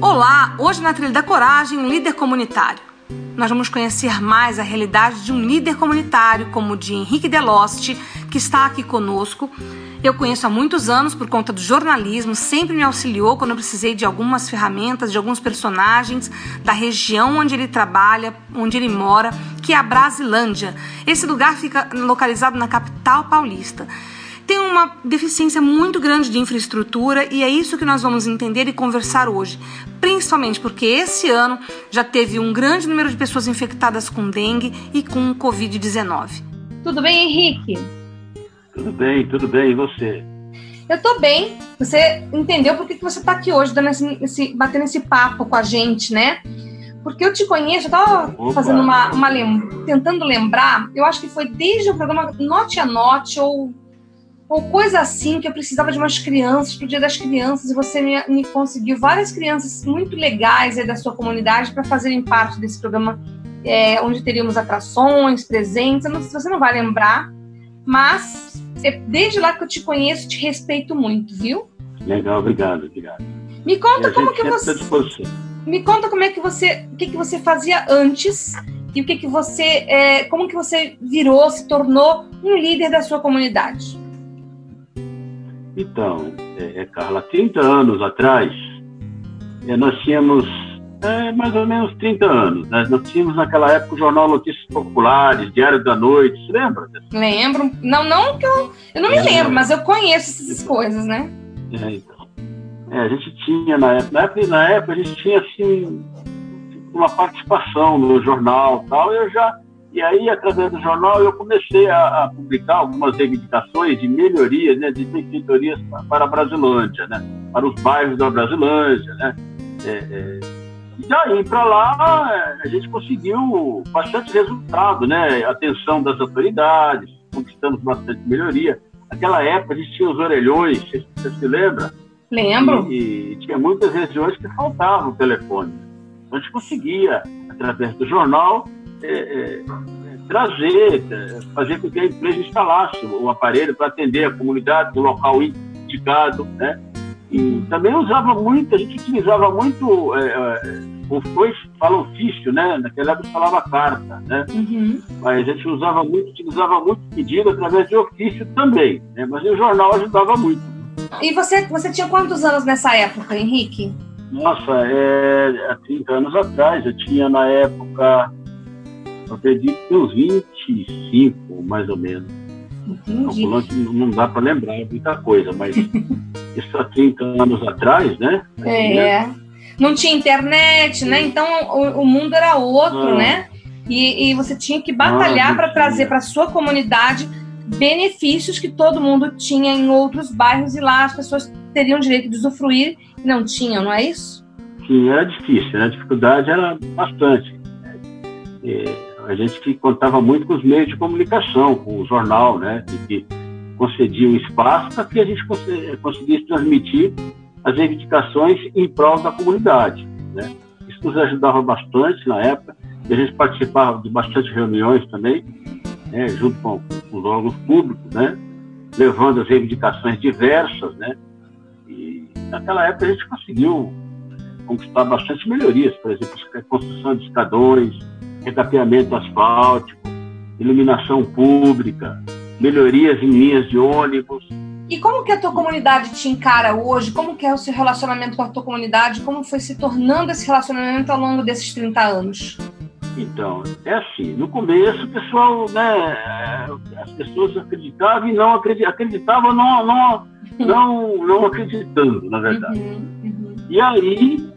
Olá, hoje na Trilha da Coragem, líder comunitário. Nós vamos conhecer mais a realidade de um líder comunitário como o de Henrique Deloste, que está aqui conosco. Eu conheço há muitos anos por conta do jornalismo, sempre me auxiliou quando eu precisei de algumas ferramentas, de alguns personagens da região onde ele trabalha, onde ele mora, que é a Brasilândia. Esse lugar fica localizado na capital paulista tem uma deficiência muito grande de infraestrutura e é isso que nós vamos entender e conversar hoje. Principalmente porque esse ano já teve um grande número de pessoas infectadas com dengue e com Covid-19. Tudo bem, Henrique? Tudo bem, tudo bem. E você? Eu tô bem. Você entendeu por que, que você tá aqui hoje, dando esse, esse, batendo esse papo com a gente, né? Porque eu te conheço, eu tava Opa. fazendo uma, uma tentando lembrar, eu acho que foi desde o programa Note a Note ou ou coisa assim, que eu precisava de umas crianças para o Dia das Crianças, e você me, me conseguiu várias crianças muito legais aí da sua comunidade para fazerem parte desse programa, é, onde teríamos atrações, presentes. Não, você não vai lembrar, mas desde lá que eu te conheço, te respeito muito, viu? Legal, obrigado, obrigado. Me conta como que você. Me conta como é que você. O que, que você fazia antes e o que, que você. É, como que você virou, se tornou um líder da sua comunidade? Então, é, é, Carla, 30 anos atrás, é, nós tínhamos é, mais ou menos 30 anos. Né? Nós tínhamos naquela época o Jornal Notícias Populares, Diário da Noite, você lembra? Lembro. Não, não que eu. Eu não me lembro, mas eu conheço essas coisas, né? É, então. É, a gente tinha na época, na época, na época a gente tinha assim uma participação no jornal tal, eu já e aí, através do jornal, eu comecei a, a publicar algumas reivindicações de melhorias, né, de benfeitorias para a Brasilândia, né, para os bairros da Brasilândia. Né. É, é, e daí para lá, a gente conseguiu bastante resultado, né, atenção das autoridades, conquistamos bastante melhoria. Naquela época, a gente tinha os orelhões, você se lembra? Lembro. E, e tinha muitas regiões que faltavam o telefone. Então, a gente conseguia, através do jornal, é, é, trazer, é, fazer com que a empresa instalasse o aparelho para atender a comunidade do local indicado, né? E também usava muito, a gente utilizava muito, é, é, foi, fala ofício, né? Naquela época falava carta, né? Uhum. Mas a gente usava muito, utilizava muito pedido através de ofício também, né? Mas o jornal ajudava muito. E você, você tinha quantos anos nessa época, Henrique? Nossa, é, há 30 anos atrás, eu tinha na época eu acredito que uns 25, mais ou menos. Entendi. Calculando não dá para lembrar muita coisa, mas isso há 30 anos atrás, né? É. Não tinha internet, né? Então o, o mundo era outro, né? E, e, você tinha que batalhar para trazer para sua comunidade benefícios que todo mundo tinha em outros bairros e lá as pessoas teriam direito de usufruir e não tinham, não é isso? Sim, era difícil, né? a dificuldade era bastante. É, a gente que contava muito com os meios de comunicação, com o jornal, né, que, concedia um espaço para que a gente conseguisse transmitir as reivindicações em prol da comunidade, né. Isso nos ajudava bastante na época, e a gente participava de bastante reuniões também, né, junto com, com os órgãos públicos, né, levando as reivindicações diversas, né, e naquela época a gente conseguiu conquistar bastante melhorias, por exemplo, a construção de escadões, recapeamento asfáltico, iluminação pública, melhorias em linhas de ônibus. E como que a tua comunidade te encara hoje? Como que é o seu relacionamento com a tua comunidade? Como foi se tornando esse relacionamento ao longo desses 30 anos? Então, é assim, no começo o pessoal, né, as pessoas acreditavam e não acreditavam, acreditavam não, não, não, não acreditando, na verdade. Uhum, uhum. E aí,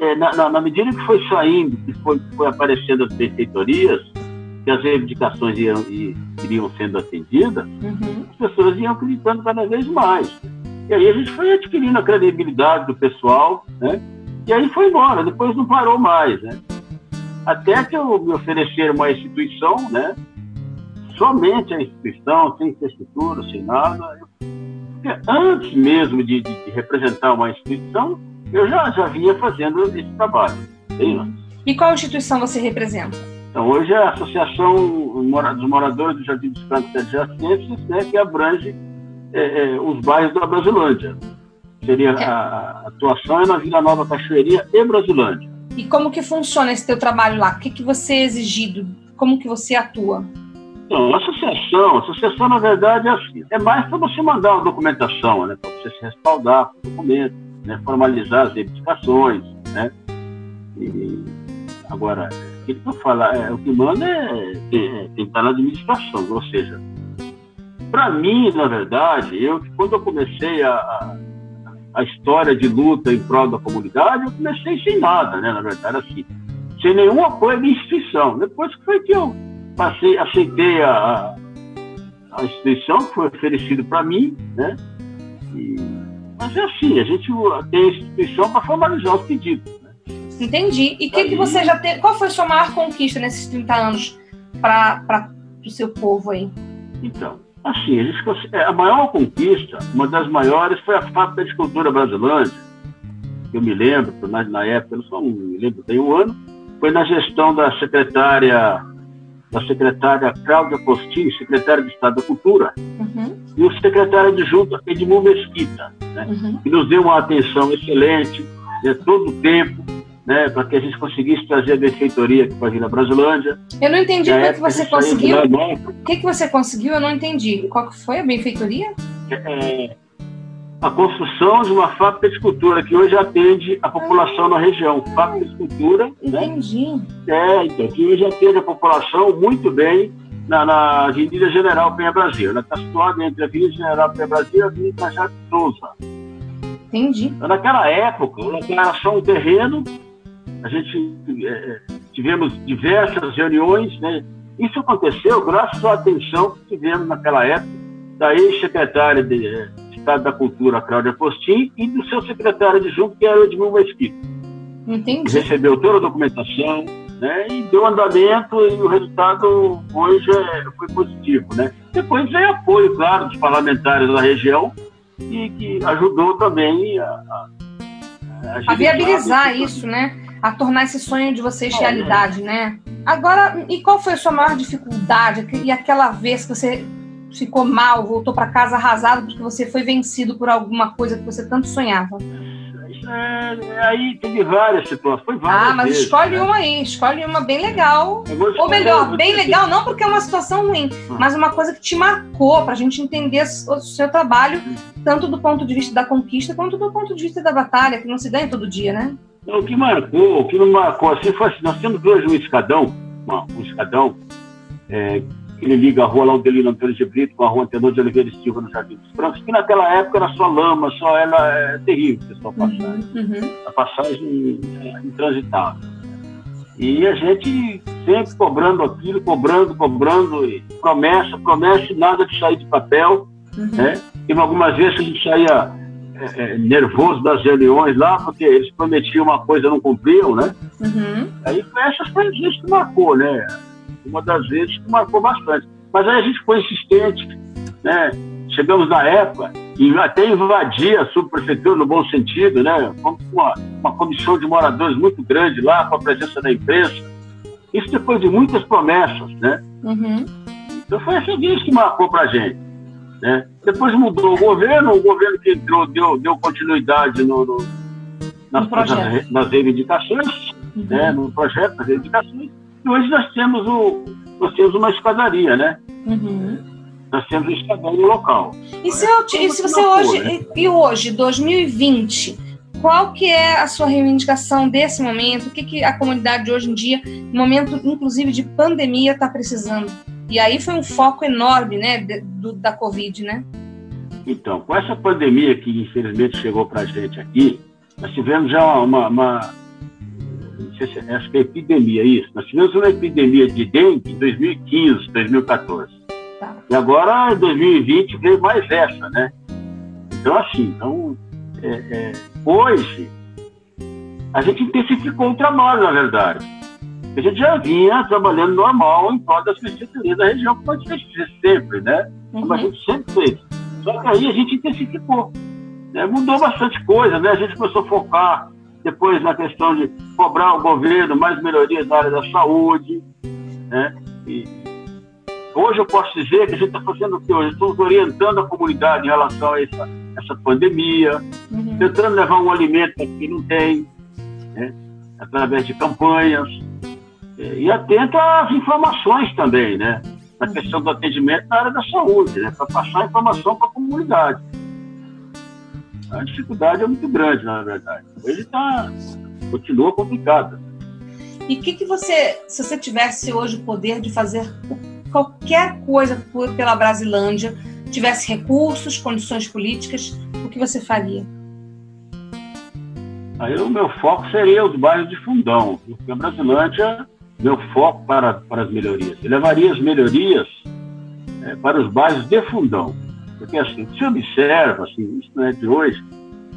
é, na, na, medida que foi saindo, que foi, foi aparecendo as benfeitorias, que as reivindicações iam, iriam sendo atendidas, uhum. as pessoas iam acreditando cada vez mais. E aí a gente foi adquirindo a credibilidade do pessoal, né? E aí foi embora, depois não parou mais, né? Até que eu me oferecer uma instituição, né? Somente a instituição, sem infraestrutura, sem nada. Porque antes mesmo de, de, de, representar uma instituição, eu já, já vinha fazendo esse trabalho. E qual instituição você representa? Então, hoje é a Associação dos Moradores do Jardim dos Campos Adjacentes, né, que abrange é, é, os bairros da Brasilândia. Seria é. a, a, atuação é na Vila Nova Cachoeirinha e Brasilândia. E como que funciona esse teu trabalho lá? O que, que você é exigido? Como que você atua? Então, a associação, a associação, na verdade, é assim. É mais para você mandar uma documentação, né? Para você se respaldar com o documento, né? formalizar as reivindicações, né? E, agora, o que eu falar, é, o que manda é, é, é estar na administração, ou seja, para mim, na verdade, eu quando eu comecei a, a, história de luta em prol da comunidade, eu comecei sem nada, né? Na verdade, assim, sem nenhum apoio da instituição. Depois que foi que eu passei, aceitei a, a instituição que foi oferecido para mim, né? E, mas é assim, a gente tem a instituição para formalizar os pedidos. Né? Entendi. E que, que você já teve? Qual foi a sua maior conquista nesses 30 anos para o seu povo aí? Então, Assim, a, gente, é, a maior conquista, uma das maiores, foi a Fábrica de Cultura Brasilândia. Eu me lembro, na, na época, eu só não me lembro bem o ano, foi na gestão da secretária da secretária Cláudia Postin, secretária de Estado da Cultura, uhum. e o secretário adjunto Edmundo Mesquita, né, uhum. que nos deu uma atenção excelente né, todo o tempo, né, para que a gente conseguisse trazer a benfeitoria aqui para a Vila Brasilândia. Eu não entendi como é que você conseguiu. O que, que você conseguiu? Eu não entendi. Qual que foi a benfeitoria? É, é, a construção de uma fábrica de escultura que hoje atende a população na região. Fábrica de escultura. Né? Entendi. Né? É, então, que hoje atende a população muito bem na, na Avenida General Penha Brasil. Ela está situada entre a Avenida General Penha Brasil e a Avenida Major Souza. Entendi. Então, naquela época, ela era só um terreno a gente é, tivemos diversas reuniões, né? Isso aconteceu graças à atenção que tivemos naquela época da ex-secretária de é, Estado da Cultura, Cláudia Postin, e do seu secretário de junto, que era o Edmundo Mesquita. Entendi. Recebeu toda a documentação, né? E deu andamento e o resultado hoje é, foi positivo, né? Depois veio apoio, claro, dos parlamentares da região e que ajudou também a, a, a, a viabilizar isso, né? a tornar esse sonho de vocês realidade, né? Agora, e qual foi a sua maior dificuldade? E aquela vez que você ficou mal, voltou para casa arrasado porque você foi vencido por alguma coisa que você tanto sonhava? É, aí teve várias situações. Foi várias ah, mas vezes, escolhe né? uma aí, escolhe uma bem legal. Ou melhor, bem legal, não porque é uma situação ruim, hum. mas uma coisa que te marcou, para a gente entender o seu trabalho, hum. tanto do ponto de vista da conquista quanto do ponto de vista da batalha, que não se ganha todo dia, né? O que marcou, o que não marcou assim foi assim, nós temos hoje um escadão, um escadão, é, ele liga a rua Laudelino Antônio de Brito com a rua Antenor de Oliveira e Silva no Jardim dos Francos, que naquela época era só lama, só era é, terrível passar. Uhum, uhum. A passagem é, intransitável. E a gente sempre cobrando aquilo, cobrando, cobrando, e promessa, promessa, nada de sair de papel. Uhum. Né? E algumas vezes a gente saía é, é, nervoso das reuniões lá, porque eles prometiam uma coisa e não cumpriam, né? Uhum. Aí foi essas coisas que marcou, né? Uma das vezes que marcou bastante. Mas aí a gente foi insistente, né? Chegamos na época e até invadir a subprefeitura no bom sentido, né? Com uma, uma comissão de moradores muito grande lá, com a presença da imprensa. Isso depois de muitas promessas, né? Uhum. Então foi essa vez que marcou pra gente. Né? Depois mudou o governo, o governo que entrou deu, deu continuidade no, no nas, nas, nas, reivindicações, uhum. né? no projeto das reivindicações, hoje nós temos, o, nós temos uma escadaria, né? Uhum. Nós temos um escadão no local. E se, eu, e se você hoje, né? e hoje, 2020, qual que é a sua reivindicação desse momento? O que, que a comunidade hoje em dia, momento inclusive de pandemia, está precisando? E aí foi um foco enorme, né, do, da Covid, né? Então, com essa pandemia que infelizmente chegou para a gente aqui, nós tivemos já uma, uma sei se, acho que é epidemia, isso. Nós tivemos uma epidemia de dengue em 2015, 2014. Tá. E agora, em 2020, veio mais essa, né? Então, assim, então, é, é, hoje, a gente intensificou o trabalho, na verdade. A gente já vinha trabalhando normal em prol das prefeituras da região, como a gente fez sempre, né? Como uhum. a gente sempre fez. Só que aí a gente intensificou. Né? Mudou bastante coisa, né? A gente começou a focar depois na questão de cobrar ao governo mais melhorias na área da saúde, né? E hoje eu posso dizer que a gente está fazendo o que hoje? Estamos orientando a comunidade em relação a essa, essa pandemia, uhum. tentando levar um alimento para quem não tem, né? através de campanhas, e atento às informações também, né? Na questão do atendimento na área da saúde, né? Para passar informação para a comunidade. A dificuldade é muito grande, na verdade. Ele tá, continua complicada. E o que, que você, se você tivesse hoje o poder de fazer qualquer coisa por, pela Brasilândia, tivesse recursos, condições políticas, o que você faria? Aí o meu foco seria os bairros de fundão, porque a Brasilândia, meu foco para, para as melhorias. Eu levaria as melhorias é, para os bairros de fundão. Porque assim, se observa, assim, isso não é de hoje,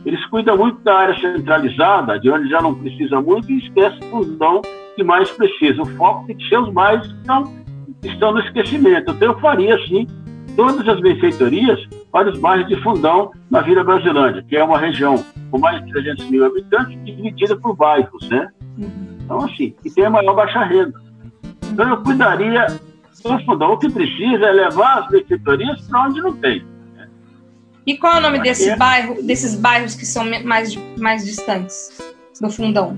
eles cuidam muito da área centralizada, de onde já não precisa muito, e esquece o fundão que mais precisa. O foco tem que ser os bairros que estão, no esquecimento. Então eu faria, assim, todas as benfeitorias para os bairros de fundão na Vila Brasilândia, que é uma região com mais de 300 mil habitantes, dividida por bairros, né? Então, assim, que tem a maior baixa renda. Então, eu cuidaria do fundão. O que precisa é levar as benfeitorias para onde não tem. E qual é o nome desse é... bairro, desses bairros que são mais, mais distantes do fundão?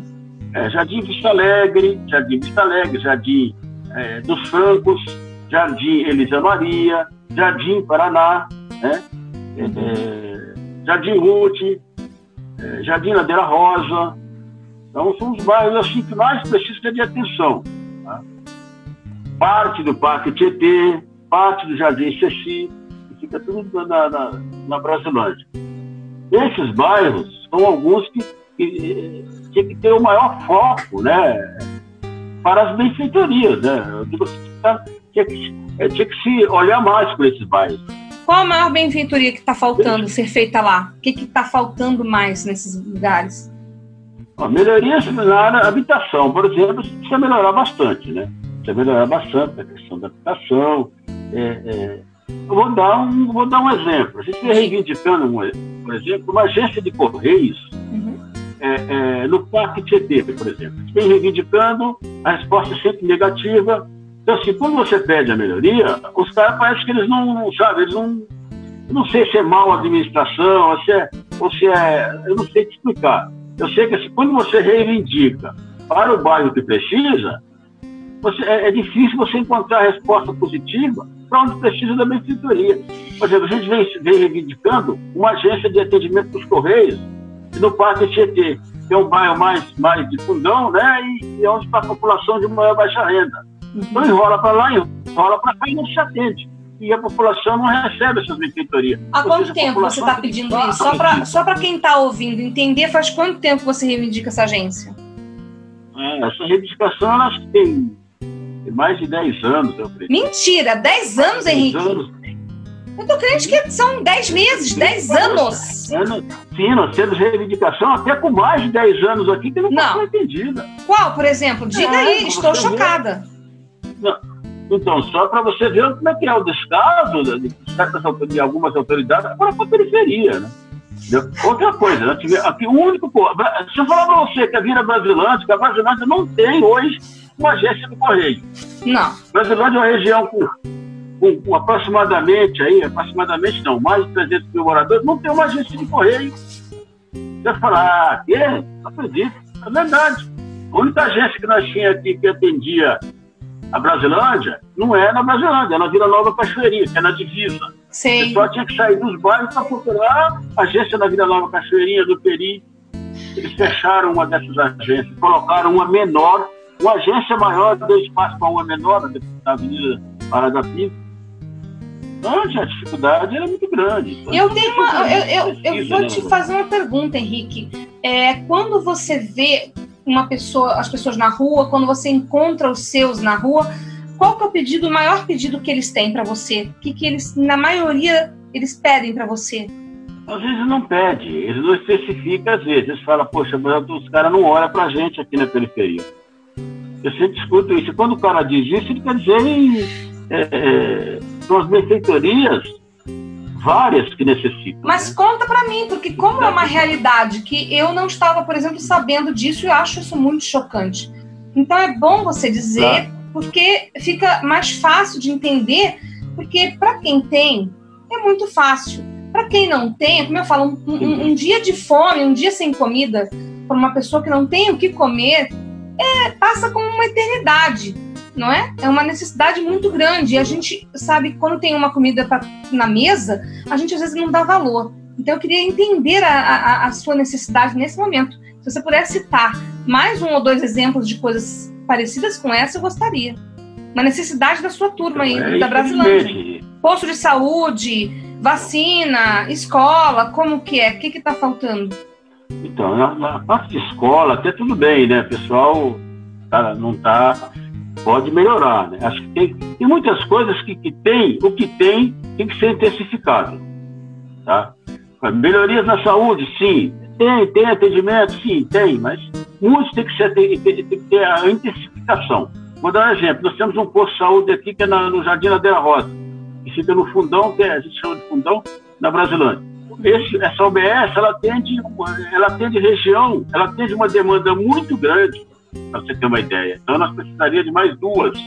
É, Jardim Vista Alegre, Jardim Vista Alegre, Jardim é, dos Francos, Jardim Elisa Maria, Jardim Paraná, né? É, Jardim Ruth, é, Jardim Ladeira Rosa. Então, são os bairros assim, que mais precisam de atenção. Tá? Parte do Parque Tietê, parte do Jardim Ceci, que fica tudo na, na, na Brasilândia. Esses bairros são alguns que, que que ter o maior foco né, para as benfeitorias. Né? Eu digo tinha, que, é, tinha que se olhar mais para esses bairros. Qual a maior benfeitoria que está faltando ser feita lá? O que está faltando mais nesses lugares? Ó, melhorias na área da habitação, por exemplo, precisa melhorar bastante, né? Precisa melhorar bastante a questão da habitação. É, é, eu vou dar, um, vou dar um exemplo. A gente vem reivindicando, um, por exemplo, uma agência de correios uhum. é, é no Parque Tietê, por exemplo. A gente vem reivindicando, a resposta é sempre negativa, então, assim, quando você pede a melhoria, os caras parece que eles não, sabem, eles não. Não sei se é mal administração, ou se é, ou se é. Eu não sei te explicar. Eu sei que assim, quando você reivindica para o bairro que precisa, você, é, é difícil você encontrar resposta positiva para onde precisa da benfeitoria. Por exemplo, a gente vem, vem reivindicando uma agência de atendimento dos Correios no Parque Tietê, que é um bairro mais, mais de fundão, né? E, e é onde está a população de maior baixa renda. Então enrola para lá, enrola para cá e não se atende. E a população não recebe essas benfeitorias. Há quanto tempo você está pedindo isso? Só para só quem está ouvindo entender, faz quanto tempo você reivindica essa agência? É, essa reivindicação ela tem mais de 10 anos, acredito. Mentira, 10 anos, 10 Henrique? Anos. Eu tô crente que são 10 meses, 10 anos. Sim, nós temos reivindicação até com mais de 10 anos aqui que não, não. foi entendida. Qual, por exemplo? Diga é, aí, estou chocada. Então, só para você ver como é que é o descaso de, certas, de algumas autoridades para a periferia, né? Outra coisa, aqui, o único. Se eu falar para você que a Vila Brasilândia, que a Brasilândia não tem hoje uma agência do Correio. Não. Brasilândia é uma região com, com, com, aproximadamente, aí, aproximadamente não, mais de 300 mil moradores, não tem uma agência de Correio. Você falar, ah, que? Não acredito. É verdade. A única agência que nós tínhamos aqui que atendia a Brasilândia não é na Brasilândia, é na Vila Nova Cachoeirinha, que é na divisa. Sim. O pessoal tinha que sair dos bairros para procurar a agência da Vila Nova Cachoeirinha, do Peri. Eles fecharam uma dessas agências, colocaram uma menor, uma agência maior deu espaço para uma menor na Avenida Parada Pinto. Então, a dificuldade era muito grande. Eu tenho uma. Eu, eu, eu vou te fazer uma pergunta, Henrique. É, quando você vê uma pessoa, as pessoas na rua, quando você encontra os seus na rua, qual que é o pedido, o maior pedido que eles têm para você? O que, que eles, na maioria, eles pedem para você? Às vezes não pede, eles não especificam às vezes. Eles falam, poxa, mas os caras não olham pra gente aqui na periferia. Eu sempre escuto isso. Quando o cara diz isso, ele quer dizer é, é, são as benfeitorias várias que necessitam. Mas né? conta para mim, porque como é uma realidade que eu não estava, por exemplo, sabendo disso e acho isso muito chocante. Então é bom você dizer, claro. porque fica mais fácil de entender, porque para quem tem, é muito fácil. Para quem não tem, como eu falo, um, um, um, dia de fome, um dia sem comida, para uma pessoa que não tem o que comer, é, passa como uma eternidade não é? É uma necessidade muito grande. E a gente sabe que quando tem uma comida pra, na mesa, a gente às vezes não dá valor. Então eu queria entender a, a, a sua necessidade nesse momento. Se você puder citar mais um ou dois exemplos de coisas parecidas com essa, eu gostaria. Uma necessidade da sua turma aí, é, da Brasilândia. Posto de saúde, vacina, escola, como que é? O que está faltando? Então, na, na, parte de escola, até tudo bem, né? O pessoal tá, não está pode melhorar. Né? Acho que tem, tem muitas coisas que, que tem, o que tem tem que ser intensificado. Tá? Melhorias na saúde, sim. Tem, tem atendimento, sim, tem, mas muitos tem que, ser, tem, tem, tem que ter a intensificação. Vou dar um exemplo. Nós temos um posto de saúde aqui que é na, no Jardim da Rosa, que fica no fundão, que é, a gente chama de fundão, na Brasilândia. Esse, essa OBS, ela atende, ela atende região, ela atende uma demanda muito grande para você ter uma ideia. Então, nós precisaríamos de mais duas.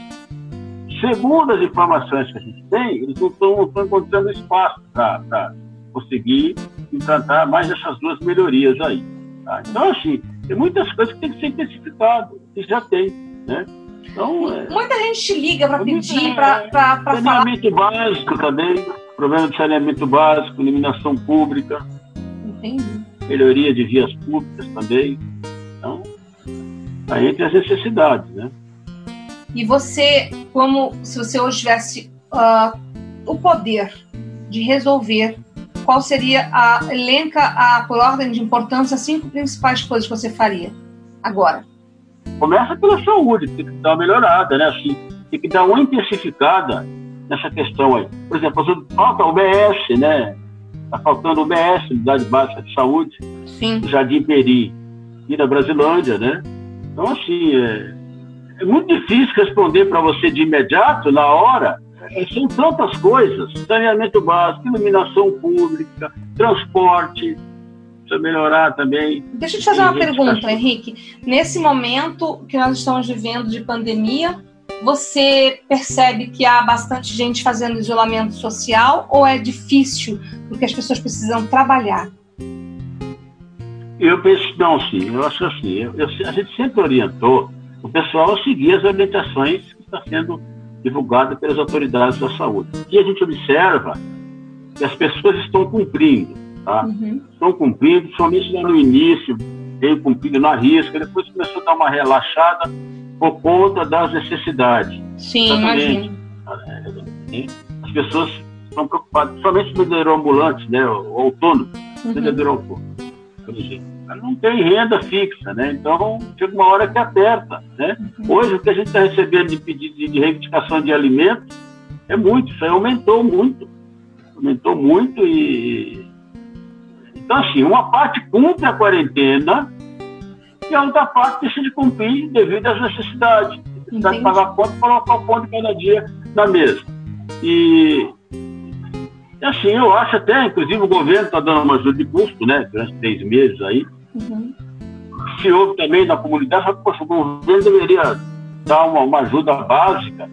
Segundo as informações que a gente tem, eles não estão, encontrando espaço para conseguir implantar mais essas duas melhorias aí. Tá? Então, assim, tem muitas coisas que tem que ser intensificado, que já tem, né? Então, é, Muita gente liga para pedir, para falar. Saneamento básico também, problema de saneamento básico, iluminação pública. Entendi. Melhoria de vias públicas também. Então, Tá entre as necessidades, né? E você, como se você hoje tivesse uh, o poder de resolver, qual seria a elenca a, por ordem de importância as cinco principais coisas que você faria agora? Começa pela saúde, tem que dar uma melhorada, né? Assim, tem que dar uma intensificada nessa questão aí. Por exemplo, falta o BS, né? Está faltando o BS, Unidade Básica de Saúde, Sim. Jardim Peri e da Brasilândia, né? Então, assim, é, é muito difícil responder para você de imediato, na hora. É, são tantas coisas: saneamento básico, iluminação pública, transporte, precisa melhorar também. Deixa eu te fazer uma pergunta, Henrique. Nesse momento que nós estamos vivendo de pandemia, você percebe que há bastante gente fazendo isolamento social ou é difícil porque as pessoas precisam trabalhar? Eu penso, não, sim, eu acho assim, eu, eu, a gente sempre orientou o pessoal a seguir as orientações que estão sendo divulgadas pelas autoridades da saúde. E a gente observa que as pessoas estão cumprindo, tá? Uhum. Estão cumprindo, somente lá no início, veio cumprindo na risca, depois começou a dar uma relaxada por conta das necessidades. Sim, imagino. As pessoas estão preocupadas, somente os vendedores ambulantes, né, o autônomo, uhum. vendedor autônomo não tem renda fixa, né? Então chega uma hora que aperta, né? Uhum. Hoje o que a gente está recebendo de pedido de reivindicação de alimentos é muito, isso aí aumentou muito, aumentou muito e então assim uma parte cumpre a quarentena e a outra parte deixa de cumprir devido às necessidades, necessidade de pagar conta e colocar o pão de cada dia na mesa e assim, eu acho até, inclusive o governo está dando uma ajuda de custo, né, durante três meses aí. Uhum. Se houve também na comunidade, só que o governo deveria dar uma, uma ajuda básica,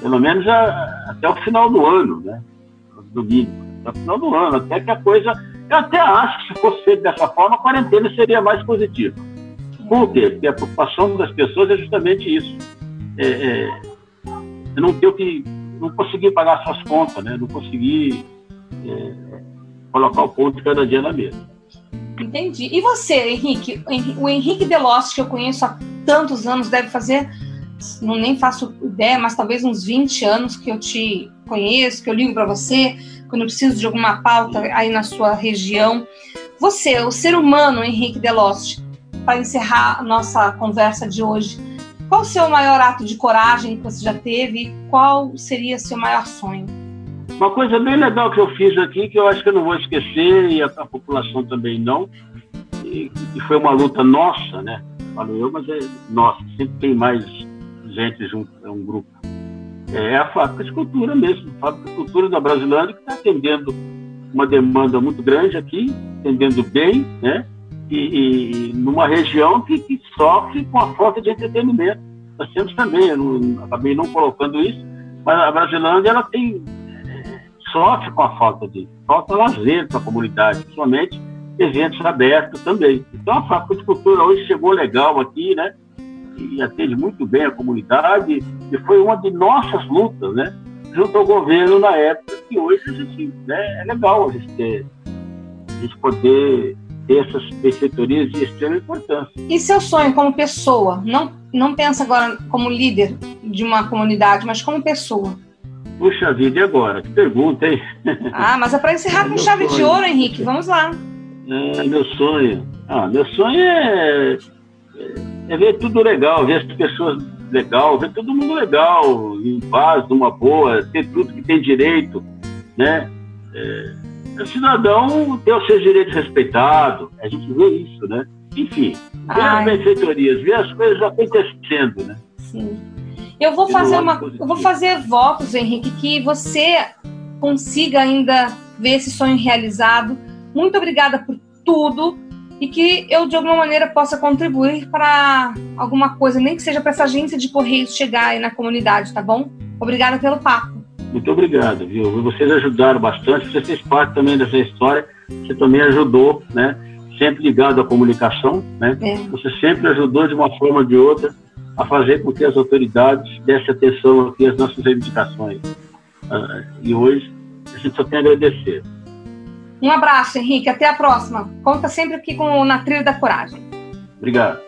pelo menos a, até o final do ano, né, do mínimo, até o final do ano, até que a coisa. Eu até acho que se fosse feito dessa forma, a quarentena seria mais positiva. Por quê? Porque a preocupação das pessoas é justamente isso. É, é, não ter o que. não conseguir pagar suas contas, né? Não conseguir é, colocar o ponto de cada dia na mesa. Entendi. E você, Henrique? O Henrique Delosso, que eu conheço há tantos anos, deve fazer, não nem faço ideia, mas talvez uns 20 anos que eu te conheço, que eu ligo para você, quando eu preciso de alguma pauta aí na sua região. Você, o ser humano, Henrique Delosso, para encerrar a nossa conversa de hoje, qual o seu maior ato de coragem que você já teve? Qual seria seu maior sonho? Uma coisa bem legal que eu fiz aqui, que eu acho que eu não vou esquecer, e a, a população também não, e, e, foi uma luta nossa, né? Falo eu, mas é nossa, sempre tem mais gente junto, é um grupo. É a fábrica de cultura mesmo, a fábrica de cultura da Brasilândia, que está atendendo uma demanda muito grande aqui, atendendo bem, né? E, e numa região que, que, sofre com a falta de entretenimento. Nós temos também, eu não, acabei não colocando isso, mas a Brasilândia ela tem é, sofre com a falta de falta lazer para a comunidade, principalmente eventos abertos também. Então a fábrica de cultura hoje chegou legal aqui, né? E atende muito bem a comunidade e foi uma de nossas lutas, né? Junto ao governo na época, que hoje a gente, né, é legal a gente ter, a gente poder ter essas benfeitorias de extrema importância. E seu sonho como pessoa? Não, não pensa agora como líder de uma comunidade, mas como pessoa. Puxa vida, e agora? Que pergunta, hein? Ah, mas é para encerrar é com chave sonho. de ouro, Henrique. Vamos lá. É, meu sonho. Ah, meu sonho é, é ver tudo legal, ver as pessoas legal, ver todo mundo legal, em paz, numa boa, ter tudo que tem direito, né? É, o cidadão ter os seus direitos respeitados, a gente vê isso, né? Enfim, Ai. as benfeitorias, ver as coisas acontecendo, né? Sim. Eu vou fazer uma, eu vou fazer votos, Henrique, que você consiga ainda ver esse sonho realizado. Muito obrigada por tudo e que eu de alguma maneira possa contribuir para alguma coisa, nem que seja para essa agência de correios chegar aí na comunidade, tá bom? Obrigada pelo papo. Muito obrigado, viu? Vocês ajudaram bastante, você fez parte também dessa história, você também ajudou, né? Sempre ligado à comunicação, né? É. Você sempre ajudou de uma forma ou de outra a fazer com que as autoridades dessem atenção aqui às nossas reivindicações. Uh, e hoje a gente só tem a agradecer. Um abraço, Henrique. Até a próxima. Conta sempre aqui com o Na Trilha da Coragem. Obrigado.